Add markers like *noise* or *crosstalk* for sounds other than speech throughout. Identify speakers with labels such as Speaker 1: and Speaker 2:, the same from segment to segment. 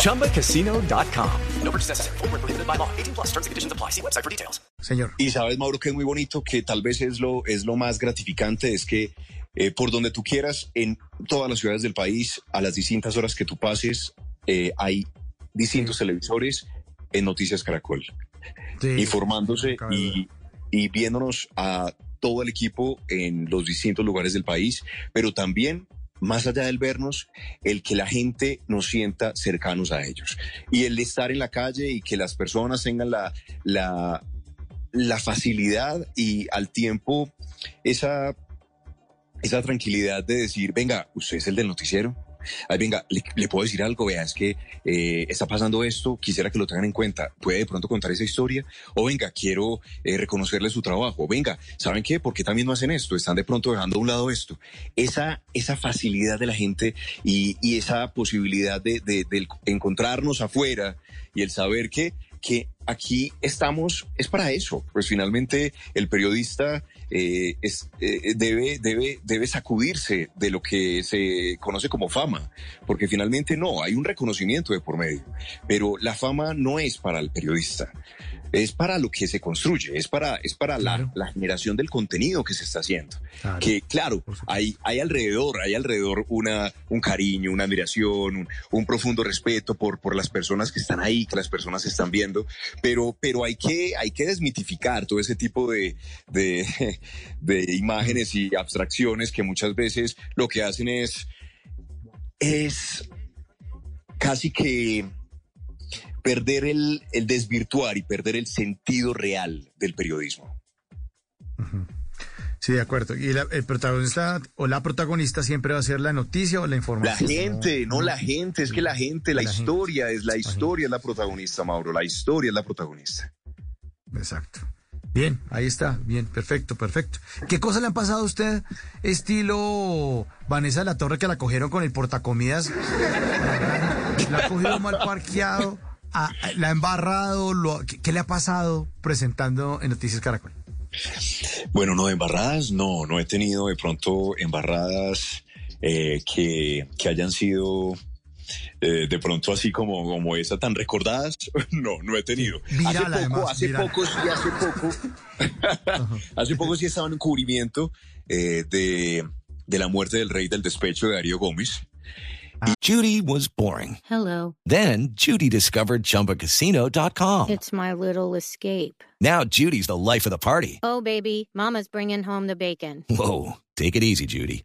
Speaker 1: ChumbaCasino.com. No purchase necessary. Full prohibited by law. 18 plus terms and conditions apply. See website for details.
Speaker 2: Señor.
Speaker 3: Y sabes, Mauro, que es muy bonito, que tal vez es lo, es lo más gratificante, es que eh, por donde tú quieras, en todas las ciudades del país, a las distintas horas que tú pases, eh, hay distintos televisores en Noticias Caracol. Sí, informándose y, y viéndonos a todo el equipo en los distintos lugares del país, pero también más allá del vernos, el que la gente nos sienta cercanos a ellos. Y el estar en la calle y que las personas tengan la, la, la facilidad y al tiempo esa, esa tranquilidad de decir, venga, usted es el del noticiero, Ay, venga, le, puedo decir algo, vea, es que eh, está pasando esto, quisiera que lo tengan en cuenta, puede de pronto contar esa historia, o venga, quiero eh, reconocerle su trabajo, venga, ¿saben qué? ¿Por qué también no hacen esto? Están de pronto dejando a un lado esto. Esa, esa facilidad de la gente y, esa posibilidad de, de, de encontrarnos afuera y el saber que que aquí estamos, es para eso. Pues finalmente el periodista eh, es, eh, debe, debe, debe sacudirse de lo que se conoce como fama, porque finalmente no, hay un reconocimiento de por medio, pero la fama no es para el periodista es para lo que se construye, es para, es para la, la, generación del contenido que se está haciendo. Que claro, hay, hay alrededor, hay alrededor una, un cariño, una admiración, un, un, profundo respeto por, por las personas que están ahí, que las personas están viendo, pero, pero hay que, hay que desmitificar todo ese tipo de, de, de imágenes y abstracciones que muchas veces lo que hacen es, es casi que perder el, el desvirtuar y perder el sentido real del periodismo.
Speaker 2: Sí, de acuerdo. Y el protagonista o la protagonista siempre va a ser la noticia o la información.
Speaker 3: La gente, no, la gente, es que la gente, la, historia es la historia es la protagonista, Mauro, la historia es la protagonista.
Speaker 2: Exacto. Bien, ahí está, bien, perfecto, perfecto. ¿Qué cosas le han pasado a usted, estilo Vanessa de la Torre, que la cogieron con el portacomidas? La ha cogido mal parqueado Ah, ¿La ha embarrado? Lo, ¿qué, le ha pasado presentando en Noticias Caracol?
Speaker 3: Bueno, no, embarradas, no, no he tenido de pronto embarradas eh, que, que, hayan sido eh, de pronto así como, como esa tan recordadas. *laughs* No, no he tenido. hace poco, hace poco sí, hace poco, *laughs* hace poco sí estaba en un cubrimiento eh, de, de la muerte del rey del despecho de Darío Gómez.
Speaker 4: Judy was boring.
Speaker 5: Hello.
Speaker 4: Then Judy discovered ChumbaCasino.com.
Speaker 5: It's my little escape.
Speaker 4: Now Judy's the life of the party.
Speaker 5: Oh, baby, mama's bringing home the bacon.
Speaker 4: Whoa, take it easy, Judy.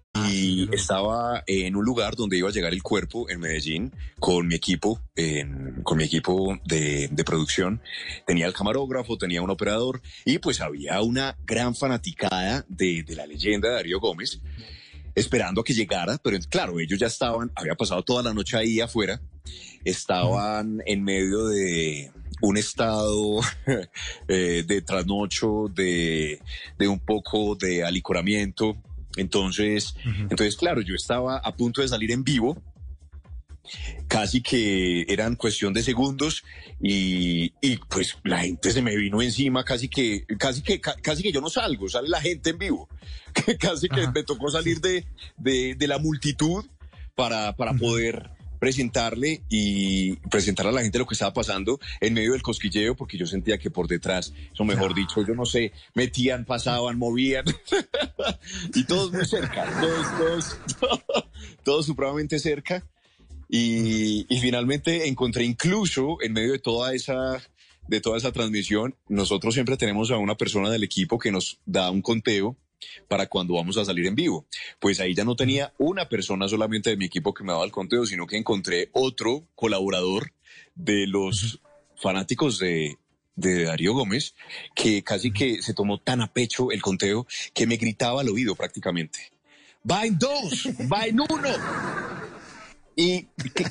Speaker 3: Y estaba en un lugar donde iba a llegar el cuerpo en Medellín con mi equipo, en, con mi equipo de, de, producción. Tenía el camarógrafo, tenía un operador y pues había una gran fanaticada de, de la leyenda de Darío Gómez esperando a que llegara, pero claro, ellos ya estaban, había pasado toda la noche ahí afuera, estaban en medio de un estado *laughs* eh, de trasnocho, de, de un poco de alicoramiento. Entonces, entonces, claro, yo estaba a punto de salir en vivo, casi que eran cuestión de segundos y, y, pues la gente se me vino encima, casi que, casi que, casi que yo no salgo, sale la gente en vivo, *laughs* casi que me tocó salir de, de, de la multitud para, para poder presentarle y presentar a la gente lo que estaba pasando en medio del cosquilleo, porque yo sentía que por detrás, o mejor dicho, yo no sé, metían, pasaban, movían, *laughs* y todos muy cerca, todos, todos, *laughs* todos supremamente cerca. Y, y, finalmente encontré incluso en medio de toda esa de toda esa transmisión, nosotros siempre tenemos a una persona del equipo que nos da un conteo para cuando vamos a salir en vivo. Pues ahí ya no tenía una persona solamente de mi equipo que me daba el conteo, sino que encontré otro colaborador de los fanáticos de, de Darío Gómez que casi que se tomó tan a pecho el conteo que me gritaba al oído prácticamente. Va en dos, va en uno. Y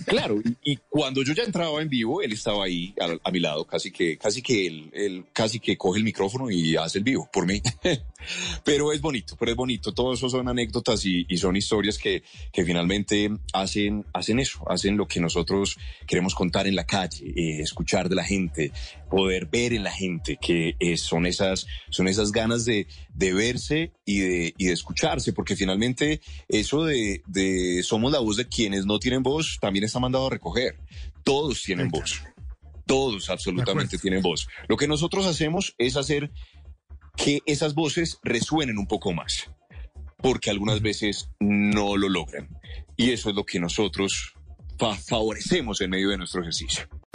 Speaker 3: claro, y, cuando yo ya entraba en vivo, él estaba ahí a, mi lado, casi que, casi que él, casi que coge el micrófono y hace el vivo por mí. *laughs* pero es bonito, pero es bonito. Todo eso son anécdotas y, son historias que, que, finalmente hacen, hacen eso, hacen lo que nosotros queremos contar en la calle, eh, escuchar de la gente, poder ver en la gente, que son esas, son esas ganas de, de verse y de, y de escucharse, porque finalmente eso de, de somos la voz de quienes no tienen voz también está mandado a recoger. Todos tienen voz. Todos absolutamente tienen voz. Lo que nosotros hacemos es hacer que esas voces resuenen un poco más, porque algunas veces no lo logran. Y eso es lo que nosotros favorecemos en medio de nuestro ejercicio.